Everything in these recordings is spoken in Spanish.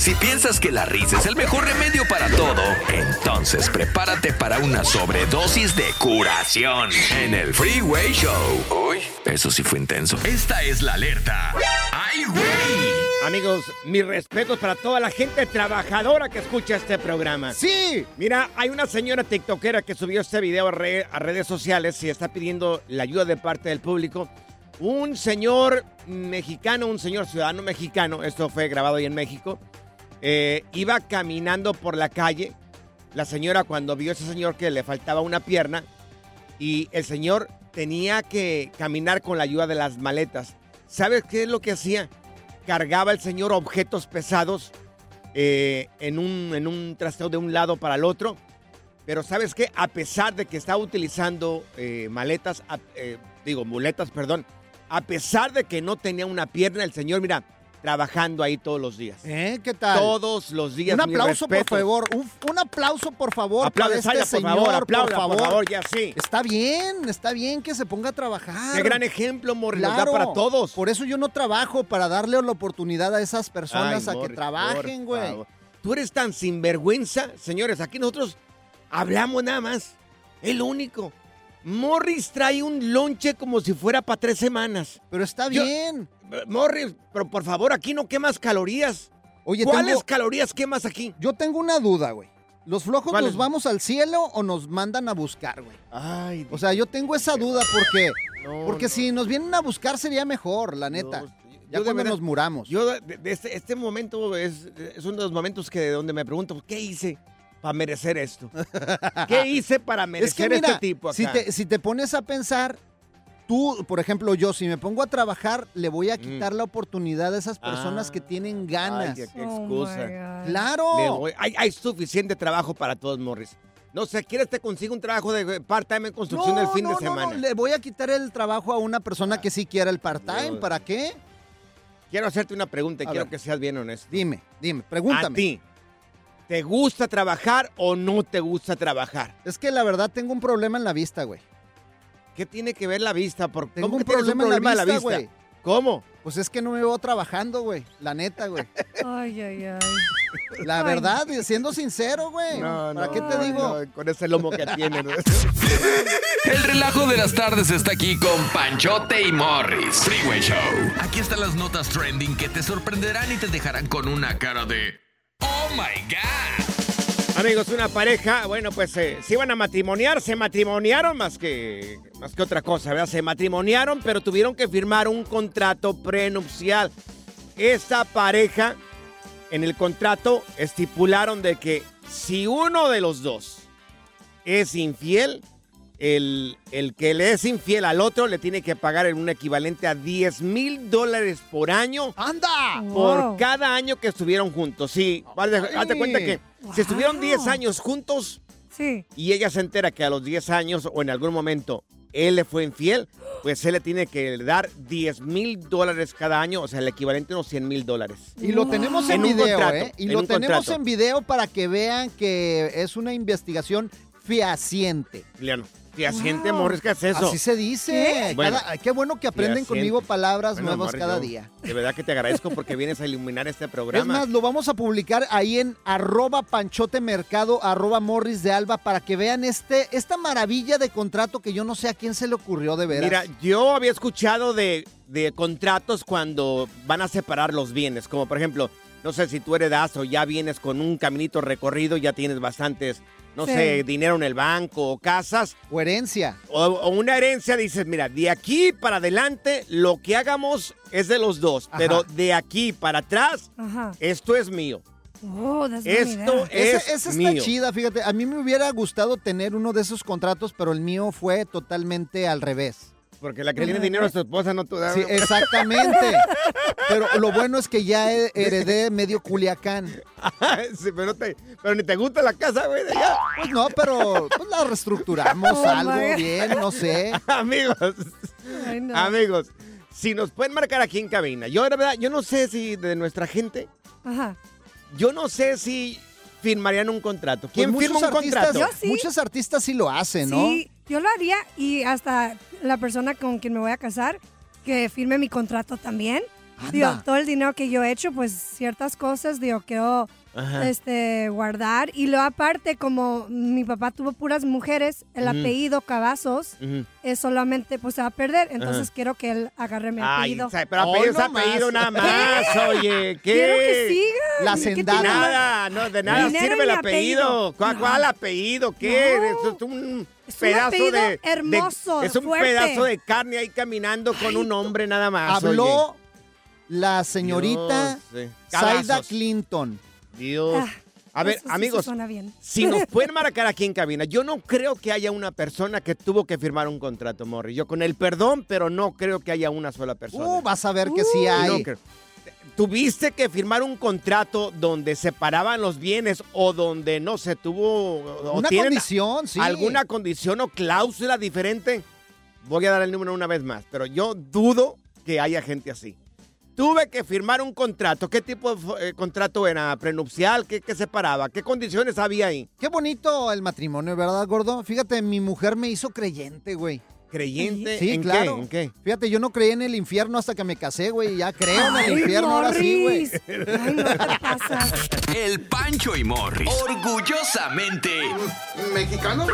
Si piensas que la risa es el mejor remedio para todo, entonces prepárate para una sobredosis de curación en el Freeway Show. Uy, eso sí fue intenso. Esta es la alerta. ¡Ay, güey! Amigos, mis respetos para toda la gente trabajadora que escucha este programa. Sí. Mira, hay una señora tiktokera que subió este video a, re- a redes sociales y está pidiendo la ayuda de parte del público. Un señor mexicano, un señor ciudadano mexicano, esto fue grabado ahí en México, eh, iba caminando por la calle. La señora cuando vio a ese señor que le faltaba una pierna y el señor tenía que caminar con la ayuda de las maletas. ¿Sabes qué es lo que hacía? Cargaba el señor objetos pesados eh, en, un, en un trasteo de un lado para el otro. Pero ¿sabes qué? A pesar de que estaba utilizando eh, maletas, digo, muletas, perdón, a pesar de que no tenía una pierna, el señor, mira, trabajando ahí todos los días. ¿Eh? ¿Qué tal? Todos los días. Un aplauso, por favor. Un, un aplauso, por favor. Para este por señor, favor, aplauda, por favor. por favor, ya sí. Está bien, está bien que se ponga a trabajar. Qué gran ejemplo, Morris, Claro, para todos. Por eso yo no trabajo, para darle la oportunidad a esas personas Ay, a que trabajen, güey. Tú eres tan sinvergüenza, señores. Aquí nosotros hablamos nada más. El único. Morris trae un lonche como si fuera para tres semanas. Pero está bien. Morris, pero por favor, aquí no quemas calorías. Oye, ¿Cuáles tengo- calorías quemas aquí? Yo tengo una duda, güey. ¿Los flojos nos vamos al cielo o nos mandan a buscar, güey? Ay, O sea, yo tengo esa duda porque, no, porque no. si nos vienen a buscar sería mejor, la neta. No, ya yo cuando verdad- nos muramos. Yo, de, de este, este momento es, es uno de los momentos que donde me pregunto, ¿qué hice para merecer esto? ¿Qué hice para es merecer que mira, este tipo acá? si te, si te pones a pensar, tú, por ejemplo, yo, si me pongo a trabajar, le voy a quitar la oportunidad a esas personas Mm. Ah. que tienen Ay, ganas. qué, qué excusa. ¡Claro! Voy- hay, hay suficiente trabajo para todos, Morris. No sé, ¿quieres te consigo un trabajo de part-time en construcción el fin no, de no, semana? no, le voy a quitar el trabajo a una persona que sí quiera el part-time. No. ¿Para qué? Quiero hacerte una pregunta y A quiero ver. que seas bien honesto. Dime, dime, ¿A pregúntame. ti te gusta trabajar o no te gusta trabajar? Es que la verdad tengo un problema en la vista, güey. ¿Qué tiene que ver la vista? ¿Por, Tengo ¿Cómo un que tienes problema, en la vista, güey. ¿Cómo? Pues es que no me veo trabajando, güey. La neta, güey. Ay, ay, ay. La Ay. verdad, siendo sincero, güey. ¿Para qué te digo? no, con ese lomo que tiene. ¿no? El relajo de las tardes está aquí con Panchote y Morris. Freeway Show. Aquí están las notas trending que te sorprenderán y te dejarán con una cara de ¡Oh my God! Amigos, una pareja, bueno, pues eh, se iban a matrimoniar, se matrimoniaron más que, más que otra cosa, ¿verdad? Se matrimoniaron, pero tuvieron que firmar un contrato prenupcial. Esta pareja, en el contrato, estipularon de que si uno de los dos es infiel, el, el que le es infiel al otro le tiene que pagar en un equivalente a 10 mil dólares por año. ¡Anda! Por Wow. cada año que estuvieron juntos. Sí, vale, hazte cuenta que si estuvieron 10 años juntos Sí. y ella se entera que a los 10 años o en algún momento él le fue infiel, pues él le tiene que dar 10 mil dólares cada año, o sea, el equivalente a unos 100 mil dólares. Y lo tenemos en, En un video, contrato, ¿eh? Y en lo un tenemos contrato. en video para que vean que es una investigación fehaciente. Leano, fehaciente, Wow. Morris, ¿qué es eso? Así se dice. ¿Qué? Cada- Bueno. qué bueno que aprenden conmigo palabras Bueno, nuevas Morris, cada yo día. De verdad que te agradezco porque vienes a iluminar este Es programa. más, lo vamos a publicar ahí en arroba panchote mercado, arroba morris de alba, para que vean este, esta maravilla de contrato que yo no sé a quién se le ocurrió de veras. Mira, yo había escuchado de, de contratos cuando van a separar los bienes, como por ejemplo, no sé si tú heredas o ya vienes con un caminito recorrido, ya tienes bastantes, no Sí. sé, dinero en el banco o casas, o herencia. o, o una herencia, dices, mira, de aquí para adelante lo que hagamos es de los dos, Ajá. pero de aquí para atrás, Ajá. esto es mío. Oh, Esto es esa está mío. chida, fíjate. A mí me hubiera gustado tener uno de esos contratos, pero el mío fue totalmente al revés. Porque la que tiene dinero es tu esposa, no tú. Sí, exactamente. Pero lo bueno es que ya he- heredé medio Culiacán. Sí, pero, te- pero ni te gusta la casa, güey, de allá. Pues no, pero pues la reestructuramos Oh, algo my bien, no sé. Amigos, Ay, no. amigos, si nos pueden marcar aquí en cabina, yo de verdad, yo no sé si de nuestra gente, Ajá. yo no sé si firmarían un contrato. ¿Quién Pues firma un artistas- contrato? Sí. Muchos artistas sí lo hacen, ¿no? Sí, yo lo haría y hasta la persona con quien me voy a casar que firme mi contrato también. Anda. Digo, todo el dinero que yo he hecho, pues ciertas cosas, digo, quiero Ajá. este, guardar. Y luego aparte, como mi papá tuvo puras mujeres, el apellido Cavazos es solamente, pues se va a perder. Entonces quiero que él agarre mi apellido. pero apellido es no apellido más. nada más, oye, ¿qué? Quiero que siga. La ¿Qué tiene sendada. Nada, no, de nada Dinero sirve el apellido. apellido. ¿Cuál, No. cuál apellido? ¿Qué? No. Es un Es un pedazo apellido de, de- hermoso, Es un fuerte. pedazo de carne ahí caminando con un hombre nada más. Habló oye. la señorita Cavazos. Clinton. Dios. Ah, A ver, sí amigos, suena bien. si nos pueden marcar aquí en cabina, yo no creo que haya una persona que tuvo que firmar un contrato, Morri. Yo con el perdón, pero no creo que haya una sola persona. Uh, vas a ver que sí No hay. creo. Tuviste que firmar un contrato donde separaban los bienes o donde no se tuvo o Una condición, sí. alguna condición o cláusula diferente. Voy a dar el número una vez más, pero yo dudo que haya gente así. Tuve que firmar un contrato. ¿Qué tipo de eh, contrato era? ¿Prenupcial? ¿Qué, ¿Qué separaba? ¿Qué condiciones había ahí? Qué bonito el matrimonio, ¿verdad, gordo? Fíjate, mi mujer me hizo creyente, güey. ¿Creyente? Sí, ¿En claro. qué? ¿En qué? Fíjate, yo no creí en el infierno hasta que me casé, güey. y Ya creo en el infierno ahora sí, güey. Ay, no te pasas. El Pancho y Morris. Orgullosamente. ¿Mexicano?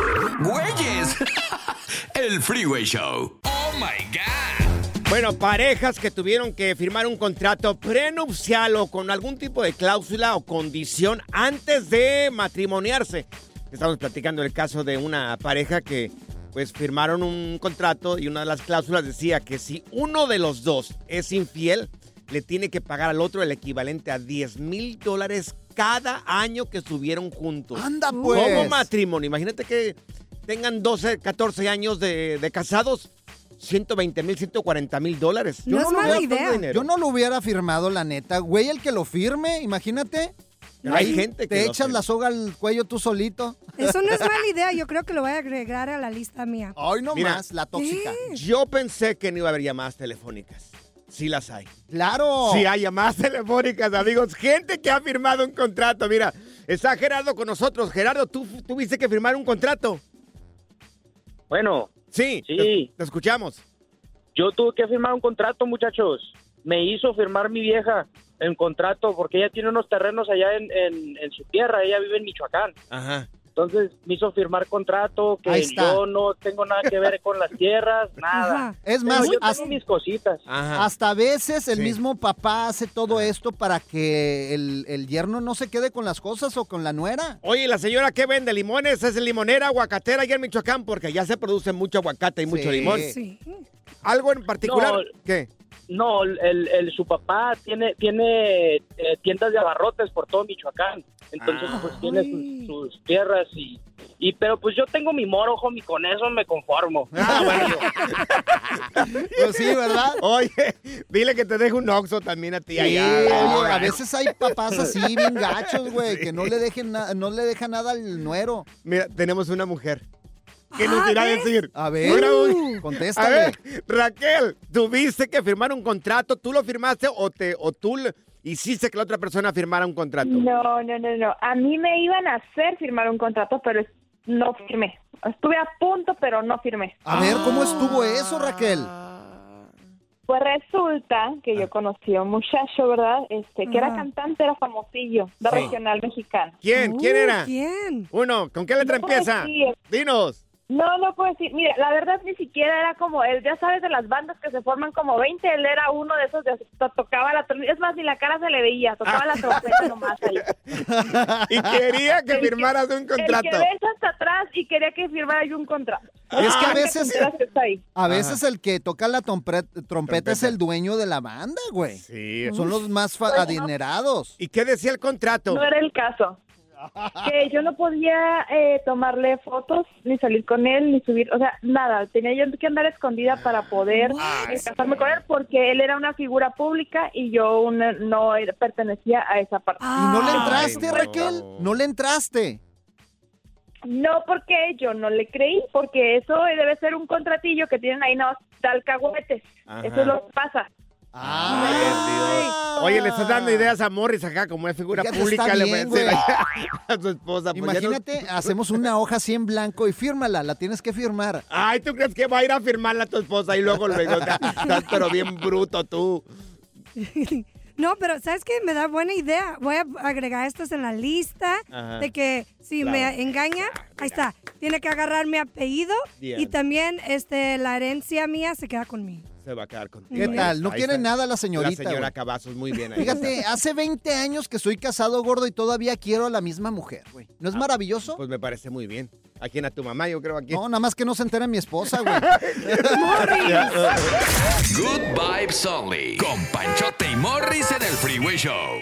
¡Güeyes! El Freeway Show. ¡Oh my God! Bueno, parejas que tuvieron que firmar un contrato prenupcial o con algún tipo de cláusula o condición antes de matrimoniarse. Estamos platicando el caso de una pareja que pues firmaron un contrato y una de las cláusulas decía que si uno de los dos es infiel, le tiene que pagar al otro el equivalente a 10 mil dólares cada año que estuvieron juntos. Anda, pues. Como matrimonio. Imagínate que tengan 12, 14 años de, de casados. 120 mil, 140 mil dólares. No es lo mala idea. dinero. Yo no lo hubiera firmado, la neta. Güey, el que lo firme, imagínate. Pero hay gente que Te echas la soga al cuello tú solito. Eso no es mala idea. Yo creo que lo voy a agregar a la lista mía. Ay, no Mira. más, la tóxica. Yo pensé que no iba a haber llamadas telefónicas. Sí las hay. Claro. Sí hay llamadas telefónicas, amigos. Gente que ha firmado un contrato. Mira, está Gerardo con nosotros. Gerardo, ¿tú tuviste que firmar un contrato? Bueno, Sí. Sí. Te, te escuchamos. yo tuve que firmar un contrato, muchachos. Me hizo firmar mi vieja el contrato porque ella tiene unos terrenos allá en, en- en su tierra. Ella vive en Michoacán. Ajá. Entonces me hizo firmar contrato que Ahí está. yo no tengo nada que ver con las tierras, nada. Ajá. Es Pero más, yo hasta, tengo mis cositas. Ajá. hasta a veces el Sí. mismo papá hace todo esto para que el, el yerno no se quede con las cosas o con la nuera. Oye, la señora que vende limones es limonera, aguacatera allá en Michoacán porque ya se produce mucho aguacate y mucho limón. Sí. ¿Algo en particular? No. ¿Qué? No, el, el- su papá tiene tiene eh, tiendas de abarrotes por todo Michoacán. Entonces, Ah. pues tiene sus, sus tierras y, y... Pero pues yo tengo mi moro, homie, con eso me conformo. Ah, bueno. Pues sí, ¿verdad? Oye, dile que te deje un oxo también a ti Sí, allá. oye, a veces hay papás así bien gachos, güey, que no le dejen no le deja nada al nuero. Mira, tenemos una mujer. ¿Qué Ah, nos irá a decir? A ver, mu- contéstale. A ver, Raquel, ¿tuviste que firmar un contrato? ¿Tú lo firmaste o, te, o tú hiciste que la otra persona firmara un contrato? No, no, no, no. A mí me iban a hacer firmar un contrato, pero no firmé. Estuve a punto, pero no firmé. A ver, ¿cómo estuvo eso, Raquel? Pues resulta que yo conocí a un muchacho, ¿verdad? Este, que era cantante, era famosillo, de Sí. regional mexicano. ¿Quién? ¿Quién Uh, era? ¿Quién? Uno, ¿con qué letra No empieza? decir. Dinos. No, no puedo decir. Mira, la verdad ni siquiera era como él. Ya sabes, de las bandas que se forman como 20, él era uno de esos de to- tocaba la trompeta. Es más, ni la cara se le veía, tocaba la trompeta nomás ahí. Y quería que El que- firmaras un El contrato. que ves hasta atrás y quería que firmara yo un contrato. Es que a Ah, veces, que a veces el que toca la trompet- trompeta es Trompeta. el dueño de la banda, güey. Sí. Son los más Bueno. adinerados. ¿Y qué decía el contrato? No era el caso. Que yo no podía eh, tomarle fotos, ni salir con él, ni subir, o sea, nada. Tenía yo que andar escondida para poder eh, casarme con él porque él era una figura pública y yo una- no era- pertenecía a esa parte. ¿Y no le entraste, no. Raquel? ¿No le entraste? No porque yo no le creí, porque eso debe ser un contratillo que tienen ahí nada más de alcahuetes. Ajá. Eso es lo que pasa. Ay, Oye, le estás dando ideas a Morris acá, como es figura Fíjate, pública, le bien, voy a decir a su esposa. pues no- Imagínate, hacemos una hoja así en blanco y fírmala, la tienes que firmar. Ay, ¿tú crees que va a ir a firmarla a tu esposa y luego luego? Estás pero bien bruto tú. No, pero ¿sabes qué? Me da buena idea. Voy a agregar estos en la lista Ajá. de que si Claro. me engaña, ahí está. Tiene que agarrar mi apellido Bien. y también este la herencia mía se queda conmigo. Se va a quedar contigo. ¿Qué tal? No quiere nada la señorita. La señora güey. Cavazos, muy bien. ahí Fíjate, está. hace 20 años que soy casado gordo y todavía quiero a la misma mujer, güey. ¿No es maravilloso? Pues me parece muy bien. ¿A quién? ¿A tu mamá? Yo creo aquí. No, nada más que no se entere mi esposa, güey. Good vibes only. Con Panchote y Morris en el Freeway Show.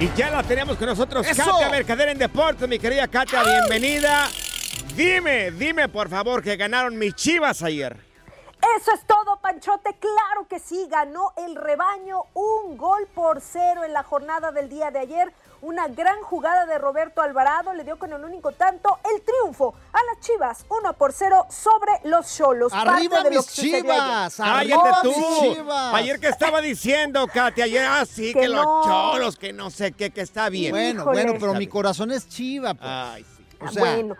y ya la tenemos con nosotros, ¡Eso! Katia Mercader en Deportes, mi querida Katia, bienvenida. Dime, dime por favor que ganaron mis chivas ayer. Eso es todo, Panchote. Claro que sí, ganó el rebaño un gol por cero en la jornada del día de ayer. Una gran jugada de Roberto Alvarado le dio con el único tanto el triunfo a las Chivas, 1 por 0 sobre los Cholos. ¡Arriba de mis sucedió ayer. Chivas! Cállate ¡Arriba tú. mis Chivas! Ayer que estaba diciendo, Katy, ayer así que, Que los cholos, que no sé qué, que está bien. Bueno, Híjole. bueno, pero mi corazón es chiva, pues. Ay, sí. O sea, bueno.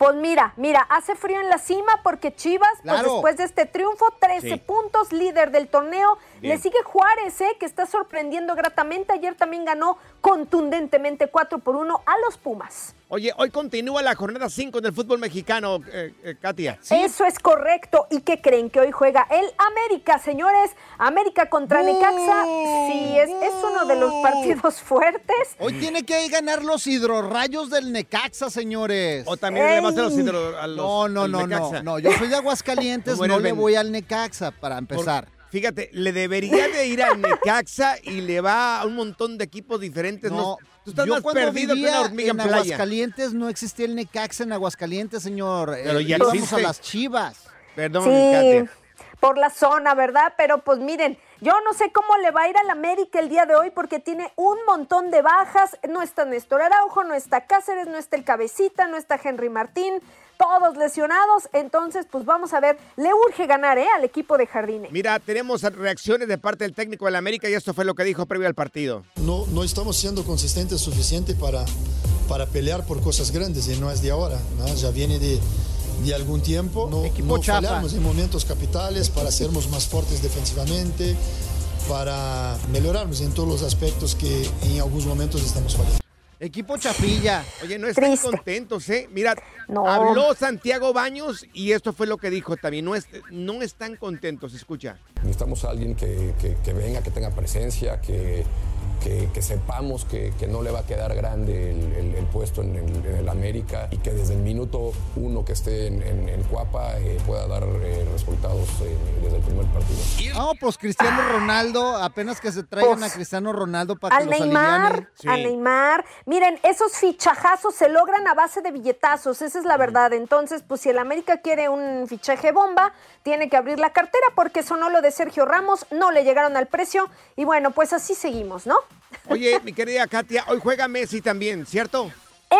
Pues mira, mira, hace frío en la cima porque Chivas, pues después de este triunfo, 13 Sí. puntos, líder del torneo. Bien. Le sigue Juárez, eh, que está sorprendiendo gratamente. Ayer también ganó contundentemente 4 por 1 a los Pumas. Oye, hoy continúa la jornada 5 del fútbol mexicano, eh, eh, Katia. Eso es correcto. ¿Y qué creen? Que hoy juega el América, señores. América contra Necaxa. Sí, es, es uno de los partidos fuertes. Hoy tiene que ganar los hidrorrayos del Necaxa, señores. O también le vas a los hidro- a los No, no, no, no. Yo soy de Aguascalientes, no le voy al Necaxa para empezar. Por- fíjate, le debería de ir al Necaxa y le va a un montón de equipos diferentes. No, No, tú estás yo más cuando perdido que una hormiga en, en playa. Aguascalientes no existía el Necaxa en Aguascalientes, señor. Pero Eh, ya íbamos a las Chivas. Perdón, Sí, Katia. por la zona, ¿verdad? Pero pues miren, yo no sé cómo le va a ir al América el día de hoy porque tiene un montón de bajas. No está Néstor Araujo, no está Cáceres, no está el Cabecita, no está Henry Martín, todos lesionados. Entonces, pues vamos a ver, le urge ganar, ¿eh? Al equipo de Jardine. Mira, tenemos reacciones de parte del técnico del América y esto fue lo que dijo previo al partido. No, no estamos siendo consistentes suficiente para, para pelear por cosas grandes y no es de ahora, ¿no? ya viene de, de algún tiempo. No, Equipo no fallamos en momentos capitales para sermos más fuertes defensivamente, para mejorarnos en todos los aspectos que en algunos momentos estamos fallando. Equipo Chapilla. Oye, no están Triste. contentos, ¿eh? Mira, No. habló Santiago Baños y esto fue lo que dijo también. No, es- no están contentos, escucha. Necesitamos a alguien que, que- que venga, que tenga presencia, que, que- que sepamos que, que no le va a quedar grande el, el- el puesto en el, en el América y que desde el minuto uno que esté en, en- en Cuapa eh, pueda dar eh, resultados eh, desde el primer partido. No, pues Cristiano Ronaldo, apenas que se traigan Pues, a Cristiano Ronaldo para que Al los Neymar, alivianen. a Neymar. Miren, esos fichajazos se logran a base de billetazos, esa es la verdad. Entonces, pues si el América quiere un fichaje bomba, tiene que abrir la cartera porque sonó lo de Sergio Ramos, no le llegaron al precio y bueno, pues así seguimos, ¿no? Oye, mi querida Katia, hoy juega Messi también, ¿cierto?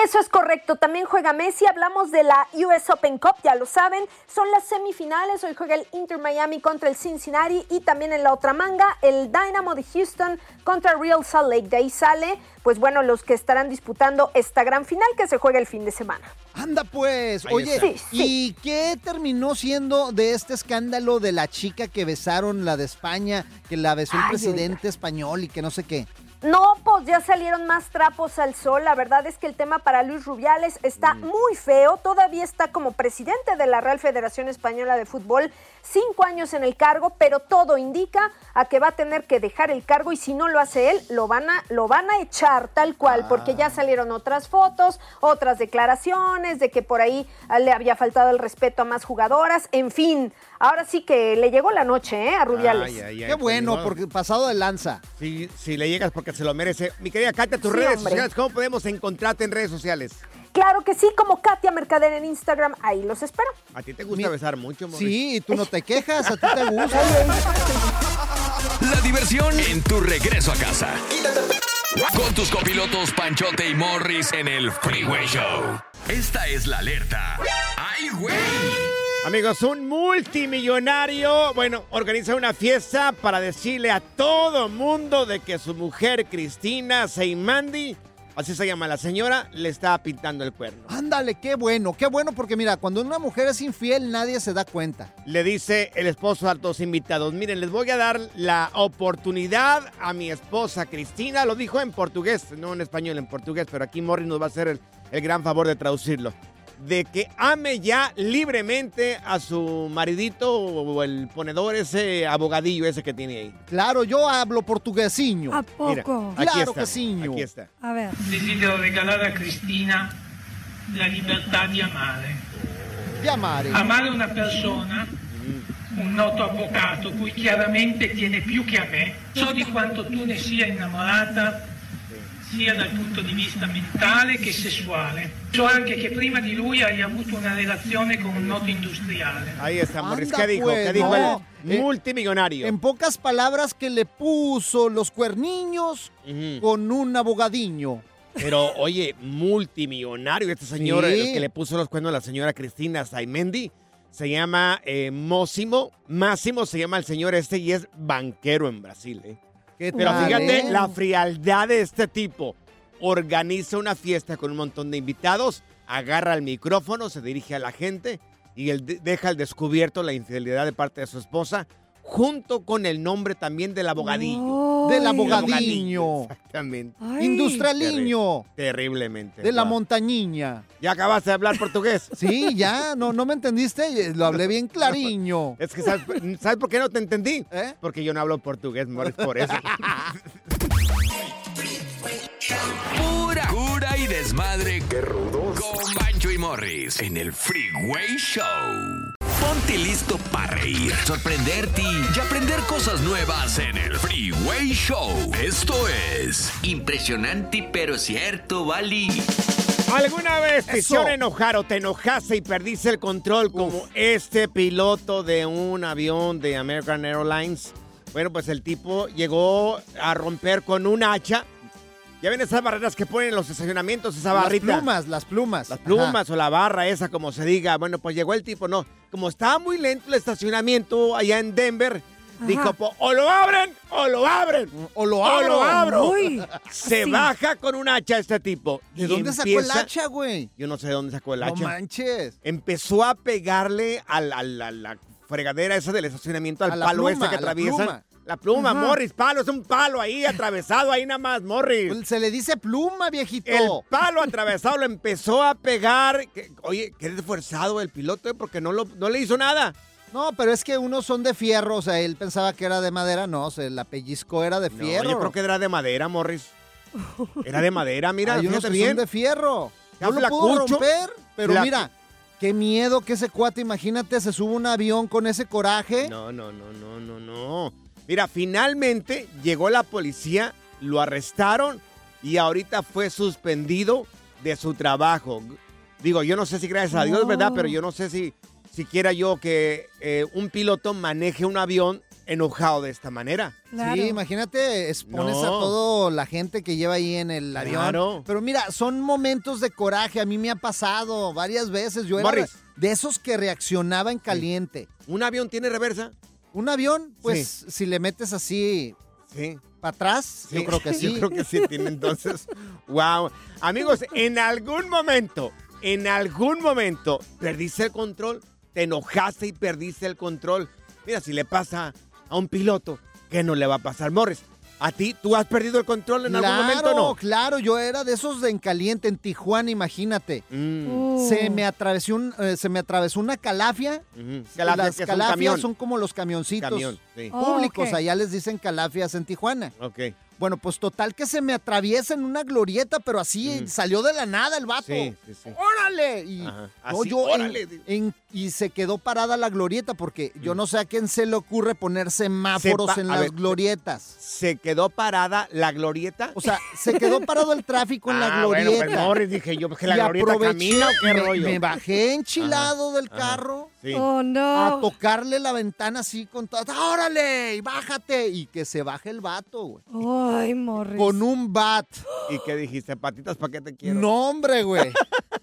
Eso es correcto, también juega Messi, hablamos de la US Open Cup, ya lo saben, son las semifinales, hoy juega el Inter Miami contra el Cincinnati y también en la otra manga el Dynamo de Houston contra el Real Salt Lake, de ahí sale, pues bueno, los que estarán disputando esta gran final que se juega el fin de semana. Anda pues, Ahí oye. Sí, sí. ¿y qué terminó siendo de este escándalo de la chica que besaron, la de España, que la besó el Ay, presidente español y que no sé qué? No, pues ya salieron más trapos al sol. La verdad es que el tema para Luis Rubiales está muy feo. Todavía está como presidente de la Real Federación Española de Fútbol, cinco años en el cargo, pero todo indica a que va a tener que dejar el cargo y si no lo hace él, lo van a, lo van a echar tal cual, porque ya salieron otras fotos, otras declaraciones de que por ahí ah, le había faltado el respeto a más jugadoras. En fin, ahora sí que le llegó la noche ¿eh? a Rubiales. Ay, ay, ay, Qué bueno, porque pasado de lanza. Si, si le llegas porque se lo merece. Mi querida Katia, tus Sí, redes hombre. sociales, ¿cómo podemos encontrarte en redes sociales? Claro que sí, como Katia Mercader en Instagram, ahí los espero. A ti te gusta besar mucho, Morris. Sí, y tú no te quejas, a ti te gusta. La diversión en tu regreso a casa. Con tus copilotos Panchote y Morris en el Freeway Show. Esta es la alerta. ¡Ay, güey! Amigos, un multimillonario, bueno, organiza una fiesta para decirle a todo mundo de que su mujer Cristina Seimandi, así se llama la señora, le está pintando el cuerno. Ándale, qué bueno, qué bueno, porque mira, cuando una mujer es infiel, nadie se da cuenta. Le dice el esposo a los invitados, miren, les voy a dar la oportunidad a mi esposa Cristina, lo dijo en portugués, no en español, en portugués, pero aquí Morris nos va a hacer el, el gran favor de traducirlo. De que ame ya libremente a su maridito o el ponedor, ese abogadillo ese que tiene ahí. Claro, yo hablo portuguesiño. ¿A Mira, poco? aquí Claro está, que sí. Aquí está. A ver. Desidero regalare a Cristina la libertà di amare. Di amare. Amare una persona, un noto avvocato, cui chiaramente tiene più che a me. So di quanto tu ne sia innamorata, sia dal punto di vista mentale che sessuale. So anche che prima di lui hai avuto una relazione con un noto industriale. Ahí está, Morris. Anda, ¿Qué dijo? pues, ¿Qué dijo no. el Eh, multimillonario? En pocas palabras, que le puso los cuerniños con un abogadiño. Pero, oye, multimillonario este señor Sí. el que le puso los cuernos a la señora Cristina Saimendi. Se llama eh, Mósimo. Máximo se llama el señor este y es banquero en Brasil. ¿eh? ¿Qué Pero fíjate la frialdad de este tipo. Organiza una fiesta con un montón de invitados, agarra el micrófono, se dirige a la gente y él de- deja al descubierto la infidelidad de parte de su esposa, junto con el nombre también del abogadillo. Del Del abogadiño. Exactamente. Industrialiño. Terri- Terriblemente. De la montañiña. ¿Ya acabaste de hablar portugués? Sí, ya, no, no me entendiste, lo hablé bien clariño. Es que, ¿sabes, ¿sabes por qué no te entendí? ¿Eh? Porque yo no hablo portugués, Morris, por eso. Pura cura y desmadre. Qué rudos. Con Bancho y Morris en el Freeway Show. Ponte listo para reír, sorprenderte y aprender cosas nuevas en el Freeway Show. Esto es impresionante pero cierto, Bali. ¿Alguna vez te Eso. hicieron enojar o te enojaste y perdiste el control como este piloto de un avión de American Airlines? Bueno, pues el tipo llegó a romper con un hacha. ¿Ya ven esas barreras que ponen en los estacionamientos, esa Las barrita? plumas, las plumas. Las plumas o la barra esa, como se diga. Bueno, pues llegó el tipo, no. Como estaba muy lento el estacionamiento allá en Denver, dijo, pues, o lo abren o lo abren. O lo O abro. lo abro. Uy, Se baja con un hacha este tipo. ¿De y dónde sacó el hacha, güey? Yo no sé de dónde sacó el No hacha. manches. Empezó a pegarle a la fregadera esa del estacionamiento, al A la palo pluma, ese que a la atraviesan. La pluma, Ajá. Morris, palo, es un palo ahí atravesado, ahí nada más, Morris. Se le dice pluma, viejito. El palo atravesado lo empezó a pegar. Oye, qué esforzado el piloto, ¿eh? porque no, lo, no le hizo nada. No, pero es que unos son de fierro, o sea, él pensaba que era de madera, no, se la pellizco era de No, fierro. yo creo que era de madera, Morris. Era de madera, mira, Hay unos que bien. son de fierro. No lo pudo romper, pero mira, qué miedo que ese cuate, imagínate, se sube un avión con ese coraje. No, no, no, no, no, no. Mira, finalmente llegó la policía, lo arrestaron y ahorita fue suspendido de su trabajo. Digo, yo no sé si gracias a Dios, No. ¿verdad? Pero yo no sé si siquiera yo que eh, un piloto maneje un avión enojado de esta manera. Sí, imagínate, expones No. a toda la gente que lleva ahí en el avión. Claro. Pero mira, son momentos de coraje. A mí me ha pasado varias veces. Yo era Morris. de esos que reaccionaba en caliente. ¿Un avión tiene reversa? Un avión, pues si le metes así Sí. para atrás, yo creo que sí. Yo creo que sí tiene entonces. wow. Amigos, en algún momento, en algún momento, perdiste el control, te enojaste y perdiste el control. Mira, si le pasa a un piloto, ¿qué no le va a pasar? Morris, ¿a ti tú has perdido el control en algún momento o no? Claro, yo era de esos de en caliente, en Tijuana, imagínate. Mm. Se me atravesó un, eh, se me atravesó una calafia. Calafia, Las calafias son como los camioncitos Camión, sí. públicos. Oh, ok. Allá les dicen calafias en Tijuana. Ok. Bueno, pues total que se me atraviesa en una glorieta, pero así salió de la nada el vato. Sí, sí, sí. ¡Órale! Y, no, Así, yo en- órale. en- y se quedó parada la glorieta porque yo no sé a quién se le ocurre poner semáforos Sepa- en las ver, glorietas. ¿Se quedó parada la glorieta? O sea, se quedó parado el tráfico en la Ah, bueno, glorieta. pues, Morris, dije yo, que la Y glorieta camina o qué me, rollo. me bajé enchilado Ajá, del ajá. carro Sí. Oh, no. a tocarle la ventana así con todo. ¡Órale! Y bájate. Y que se baje el vato, güey. Ay, Morris. Con un bat. ¿Y qué dijiste? ¿Patitas para qué te quiero? No, hombre, güey.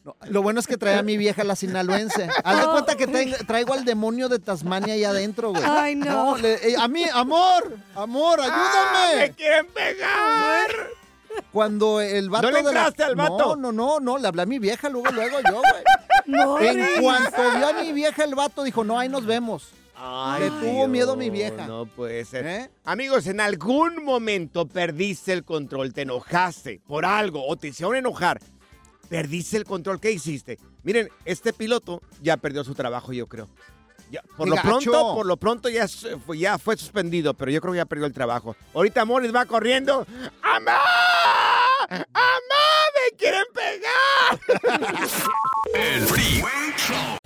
No, lo bueno es que trae a mi vieja la sinaloense. Haz de cuenta que traigo, traigo al demonio de Tasmania ahí adentro, güey. Ay, no. le- eh, a mí, amor, amor, ¡Ah, ayúdame. ¡Me quieren pegar! Cuando el vato ¿No le de la- entraste al vato? No, no, no, no, le hablé a mi vieja luego, luego yo, güey. Morris. En cuanto vio a mi vieja el vato, dijo, no, ahí nos vemos. Le tuvo miedo mi vieja. No puede ser. ¿Eh? Amigos, en algún momento perdiste el control, te enojaste por algo o te hicieron enojar. Perdiste el control, ¿qué hiciste? Miren, este piloto ya perdió su trabajo, yo creo. Ya, por ¡Qué lo gacho! pronto, por lo pronto ya, s- fue- ya fue suspendido, pero yo creo que ya perdió el trabajo. Ahorita Morris va corriendo. ¡Amá! ¡Amá! ¡Me quieren pegar! El Freeway Show.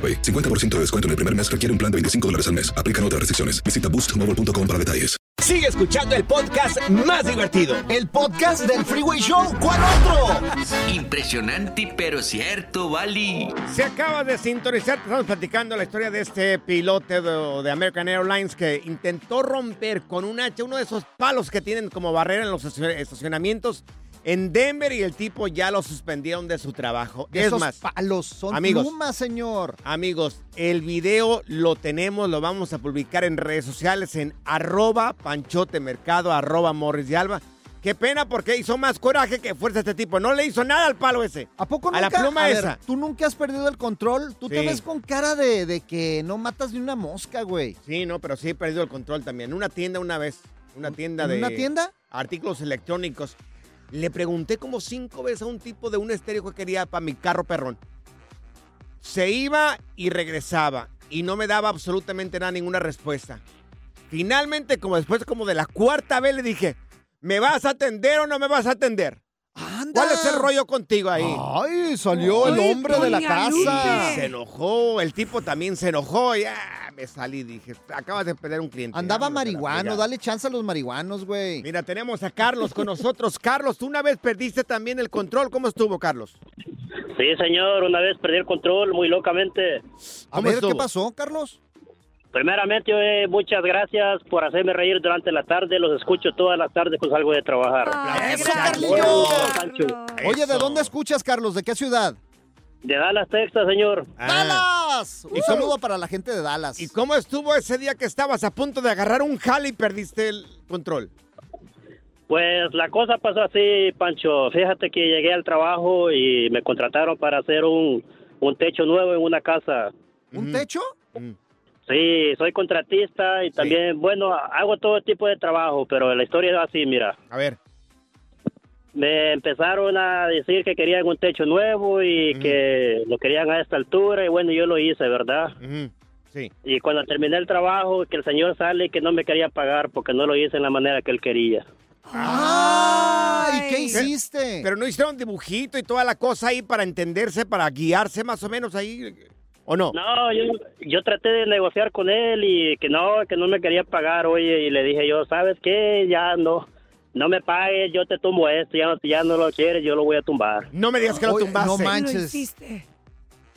AroPay. 50% de descuento en el primer mes requiere un plan de 25 dólares al mes. Aplican otras restricciones. Visita boostmobile.com para detalles. Sigue escuchando el podcast más divertido. El podcast del Freeway Show. ¿Cuál otro? Impresionante, pero cierto, Bali. Se acaba de sintonizar, estamos platicando la historia de este piloto de, de American Airlines que intentó romper con un hacha uno de esos palos que tienen como barrera en los estacionamientos en Denver y el tipo ya lo suspendieron de su trabajo. De es esos más, palos son amigos, plumas, señor. Amigos, el video lo tenemos, lo vamos a publicar en redes sociales en arroba panchotemercado, arroba morris de alba. Qué pena porque hizo más coraje que fuerza este tipo. No le hizo nada al palo ese. ¿A poco A nunca? la pluma A ver, esa. Tú nunca has perdido el control. Tú te ves con cara de, de que no matas ni una mosca, güey. Sí, no, pero sí he perdido el control también. En una tienda una vez. Una tienda ¿En de. una tienda? Artículos electrónicos. Le pregunté como cinco veces a un tipo de un estéreo que quería para mi carro perrón. Se iba y regresaba. Y no me daba absolutamente nada, ninguna respuesta. Finalmente, como después como de la cuarta vez, le dije, ¿me vas a atender o no me vas a atender? ¿Cuál es el rollo contigo ahí? Ay, salió el hombre de la casa. Se enojó, el tipo también se enojó, ya me salí, dije, acabas de perder un cliente. Andaba Vámonos marihuano, dale chance a los marihuanos, güey. Mira, tenemos a Carlos con nosotros. Carlos, tú una vez perdiste también el control. ¿Cómo estuvo, Carlos? Sí, señor, una vez perdí el control muy locamente. A ver, ¿qué pasó, Carlos? Primeramente, eh, muchas gracias por hacerme reír durante la tarde. Los escucho todas las tardes cuando salgo de trabajar. ¡Eso, Carlillo! Oye, ¿de dónde escuchas, Carlos? ¿De qué ciudad? De Dallas, Texas, señor. ¡Dallas! Un saludo para la gente de Dallas. ¿Y cómo estuvo ese día que estabas a punto de agarrar un jale y perdiste el control? Pues la cosa pasó así, Pancho. Fíjate que llegué al trabajo y me contrataron para hacer un, un techo nuevo en una casa. ¿Un techo? Sí, soy contratista y también, bueno, hago todo tipo de trabajo, pero la historia es así, mira. A ver. Me empezaron a decir que querían un techo nuevo y que lo querían a esta altura y bueno, yo lo hice, ¿verdad? Sí. Y cuando terminé el trabajo, que el señor sale y que no me quería pagar porque no lo hice en la manera que él quería. ¡Ay! ¿Qué hiciste? Pero no hicieron dibujito y toda la cosa ahí para entenderse, para guiarse más o menos ahí. ¿O no? No, yo, yo traté de negociar con él y que no, que no me quería pagar, oye, y le dije yo, ¿sabes qué? Ya no, no me pagues, yo te tumbo esto, ya no, ya no lo quieres, yo lo voy a tumbar. No me digas que lo Oye, tumbaste. no manches. Lo hiciste.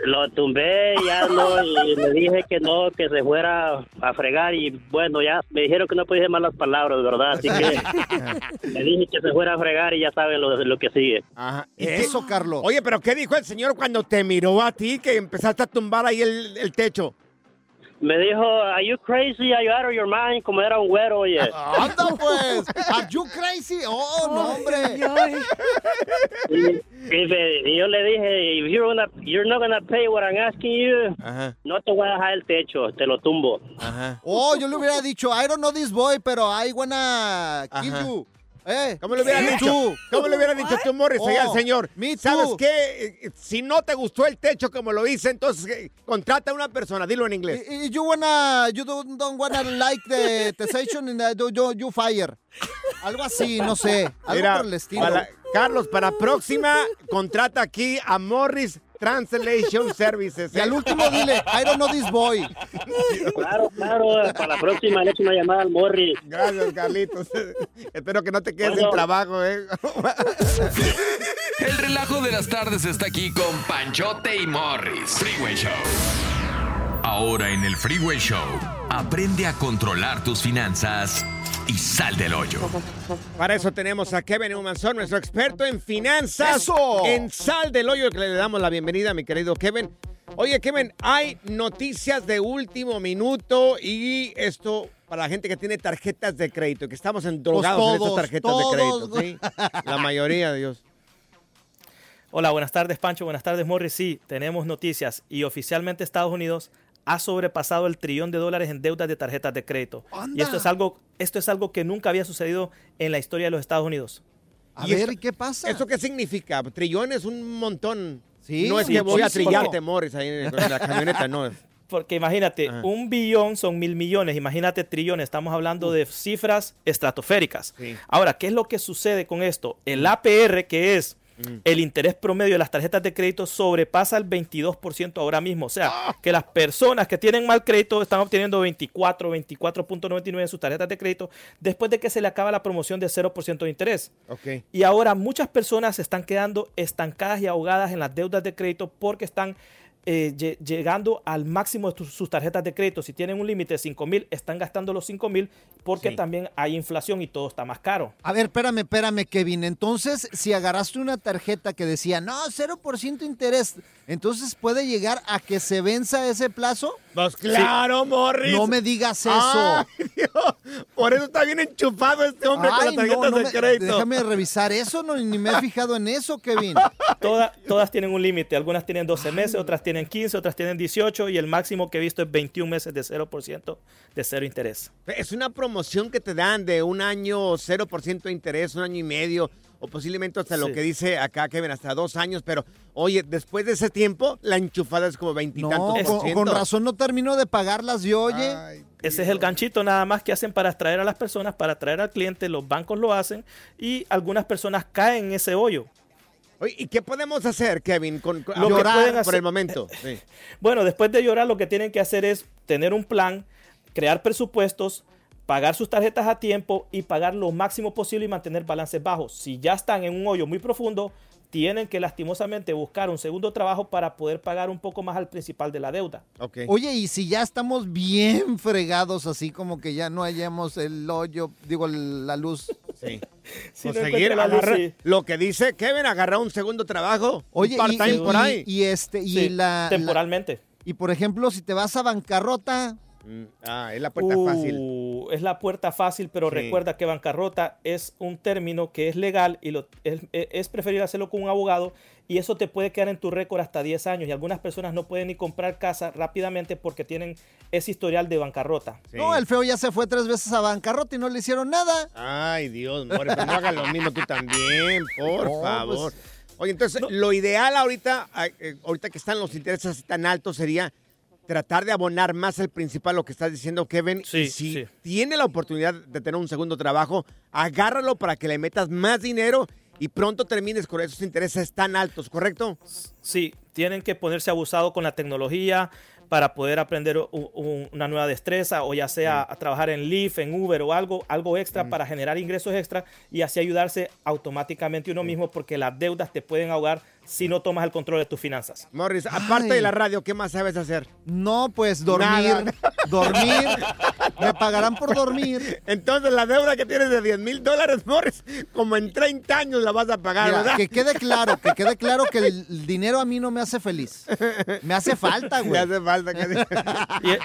Lo tumbé, ya no, y le dije que no, que se fuera a fregar y bueno, ya me dijeron que no podía decir malas palabras, ¿verdad? Así que le dije que se fuera a fregar y ya saben lo, lo que sigue. Ajá. ¿Y Eso, Carlos. Oye, pero ¿qué dijo el señor cuando te miró a ti que empezaste a tumbar ahí el, el techo? Me dijo, are you crazy? Are you out of your mind? Como era un güero, oye. ¡Anda, pues! ¿Are you crazy? ¡Oh, no, hombre! Y, y me- y yo le dije, if you're, gonna, you're not gonna pay what I'm asking you, no te voy a dejar el techo, te lo tumbo. Oh, yo le hubiera dicho, I don't know this boy, pero I wanna kill Ajá. you. Eh, ¿Cómo le hubieran me dicho? too. ¿Cómo le hubieran dicho tú, Morris, allá al Oh, señor? ¿Sabes qué? Eh, Si no te gustó el techo como lo hice, entonces eh, contrata a una persona. Dilo en inglés. Y- y you wanna, you don't, don't wanna like the, the session and uh, you, you fire. Algo así, no sé. Algo Mira, por el estilo. para- Carlos, para próxima, contrata aquí a Morris Translation Services. Y al último dile, I don't know this boy. Claro, claro, para la próxima le echo una llamada al Morri. Gracias, Carlitos. Espero que no te quedes Bueno. sin trabajo, ¿eh? El relajo de las tardes está aquí con Panchote y Morris. Freeway Show. Ahora en el Freeway Show, aprende a controlar tus finanzas y sal del hoyo. Para eso tenemos a Kevin Humanson, nuestro experto en finanzas. ¡Eso! En Sal del Hoyo, que le damos la bienvenida, mi querido Kevin. Oye, Kevin, hay noticias de último minuto y esto para la gente que tiene tarjetas de crédito, que estamos endrogados en Pues todos, estas tarjetas todos, de crédito. La mayoría, Dios. Hola, buenas tardes Pancho, buenas tardes Morris. Sí, tenemos noticias y oficialmente Estados Unidos ha sobrepasado el trillón de dólares en deudas de tarjetas de crédito. Y esto es algo, esto es algo que nunca había sucedido en la historia de los Estados Unidos. A ¿Y ver, esto- ¿qué pasa? ¿Eso qué significa? Trillón es un montón. Sí, no es que voy a trillarte, Morris, ahí en la camioneta, no. Porque imagínate, un billón son mil millones, imagínate trillones, estamos hablando de cifras estratosféricas. Sí. Ahora, ¿qué es lo que sucede con esto? El APR, que es Mm. el interés promedio de las tarjetas de crédito, sobrepasa el 22% ahora mismo. O sea, Ah. que las personas que tienen mal crédito están obteniendo 24, 24.99 en sus tarjetas de crédito después de que se le acaba la promoción de 0% de interés. Ok. Y ahora muchas personas se están quedando estancadas y ahogadas en las deudas de crédito porque están eh, lle- llegando al máximo de sus tarjetas de crédito. Si tienen un límite de 5 mil, están gastando los 5 mil porque Sí. también hay inflación y todo está más caro. A ver, espérame, espérame, Kevin. Entonces, si agarraste una tarjeta que decía, no, 0% interés, entonces puede llegar a que se venza ese plazo. Pues claro, Morris. No me digas eso. Ay, Dios. Por eso está bien enchufado este hombre con las tarjetas no, no de me- crédito. Déjame revisar eso, no, ni me he fijado en eso, Kevin. Todas, todas tienen un límite. Algunas tienen 12 meses, otras tienen 15, otras tienen 18 y el máximo que he visto es 21 meses de 0% de cero interés. Es una promoción que te dan de un año 0% de interés, un año y medio, o posiblemente hasta lo Sí. que dice acá Kevin, hasta dos años. Pero, oye, después de ese tiempo, la enchufada es como veintitantos No, con, con razón no termino de pagarlas yo, oye. Ese es el ganchito nada más que hacen para atraer a las personas, para atraer al cliente. Los bancos lo hacen y algunas personas caen en ese hoyo. ¿Y qué podemos hacer, Kevin, con, con- Lo que llorar por el momento? Sí. Bueno, después de llorar, lo que tienen que hacer es tener un plan, crear presupuestos, pagar sus tarjetas a tiempo y pagar lo máximo posible y mantener balances bajos. Si ya están en un hoyo muy profundo, tienen que lastimosamente buscar un segundo trabajo para poder pagar un poco más al principal de la deuda. Oye, y si ya estamos bien fregados, así como que ya no hallamos el hoyo, digo, la luz. Sí. Si no seguir, encuentra la luz, agarra- sí. Lo que dice Kevin, agarra un segundo trabajo. Oye, un part-time y, por ahí. y este, y Sí, la, la- temporalmente. y por ejemplo, si te vas a bancarrota, Mm, Ah, es la puerta Uh, fácil. Es la puerta fácil, pero Sí. recuerda que bancarrota es un término que es legal y lo, es, es preferible hacerlo con un abogado y eso te puede quedar en tu récord hasta 10 años y algunas personas no pueden ni comprar casa rápidamente porque tienen ese historial de bancarrota. no, el feo ya se fue tres veces a bancarrota y no le hicieron nada. Ay, Dios, More, pues no hagas lo mismo tú también, por No, favor. pues- Oye, entonces, lo ideal ahorita, eh, ahorita que están los intereses así tan altos, sería tratar de abonar más el principal, lo que estás diciendo, Kevin. Sí, y si sí. tiene la oportunidad de tener un segundo trabajo, agárralo para que le metas más dinero y pronto termines con esos intereses tan altos, ¿correcto? Sí, tienen que ponerse abusado con la tecnología para poder aprender una nueva destreza o ya sea a trabajar en Lyft, en Uber o algo, algo extra para generar ingresos extra y así ayudarse automáticamente uno mismo porque las deudas te pueden ahogar si no tomas el control de tus finanzas. Morris, aparte Ay. de la radio, ¿qué más sabes hacer? No, pues dormir, Nada. dormir, me pagarán por dormir. Entonces, la deuda que tienes de 10 mil dólares, Morris, como en 30 años la vas a pagar, Mira, ¿verdad? que quede claro, que quede claro que el, dinero a mí no me hace feliz. Me hace falta, Me güey. hace falta que... Y el,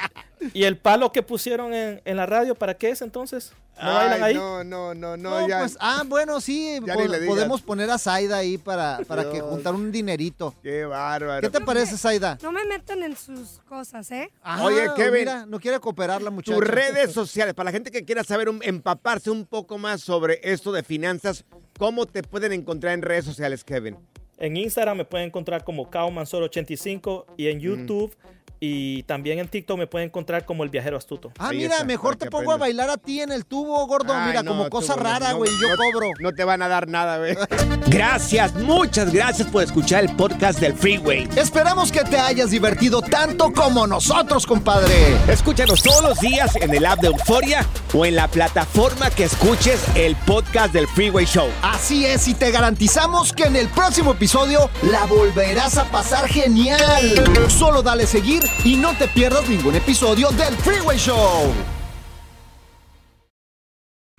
y el palo que pusieron en, en la radio, ¿para qué es entonces? ¿No bailan ahí? No, no, no, no, No, ya. pues, ah, bueno, sí, po- podemos poner a Zaida ahí para, para que Dios. Juntar un dinerito. Qué bárbaro. ¿Qué te parece, Zaida? No me metan en sus cosas, ¿eh? Ah, Oye, Kevin. mira, no quiere cooperar la muchacha. Tus redes sociales, para la gente que quiera saber, un- empaparse un poco más sobre esto de finanzas, ¿cómo te pueden encontrar en redes sociales, Kevin? En Instagram me pueden encontrar como Kaumansor85 y en YouTube y también en TikTok me pueden encontrar como El Viajero Astuto. Ah, mira, mejor te pongo a bailar a ti en el tubo, gordo. Ay, mira, no, como cosa rara, no, güey. yo no- cobro. No te van a dar nada, güey. Gracias, muchas gracias por escuchar el podcast del Freeway. Esperamos que te hayas divertido tanto como nosotros, compadre. Escúchanos todos los días en el app de Euforia o en la plataforma que escuches el podcast del Freeway Show. Así es, y te garantizamos que en el próximo episodio la volverás a pasar genial. Solo dale seguir y no te pierdas ningún episodio del Freeway Show.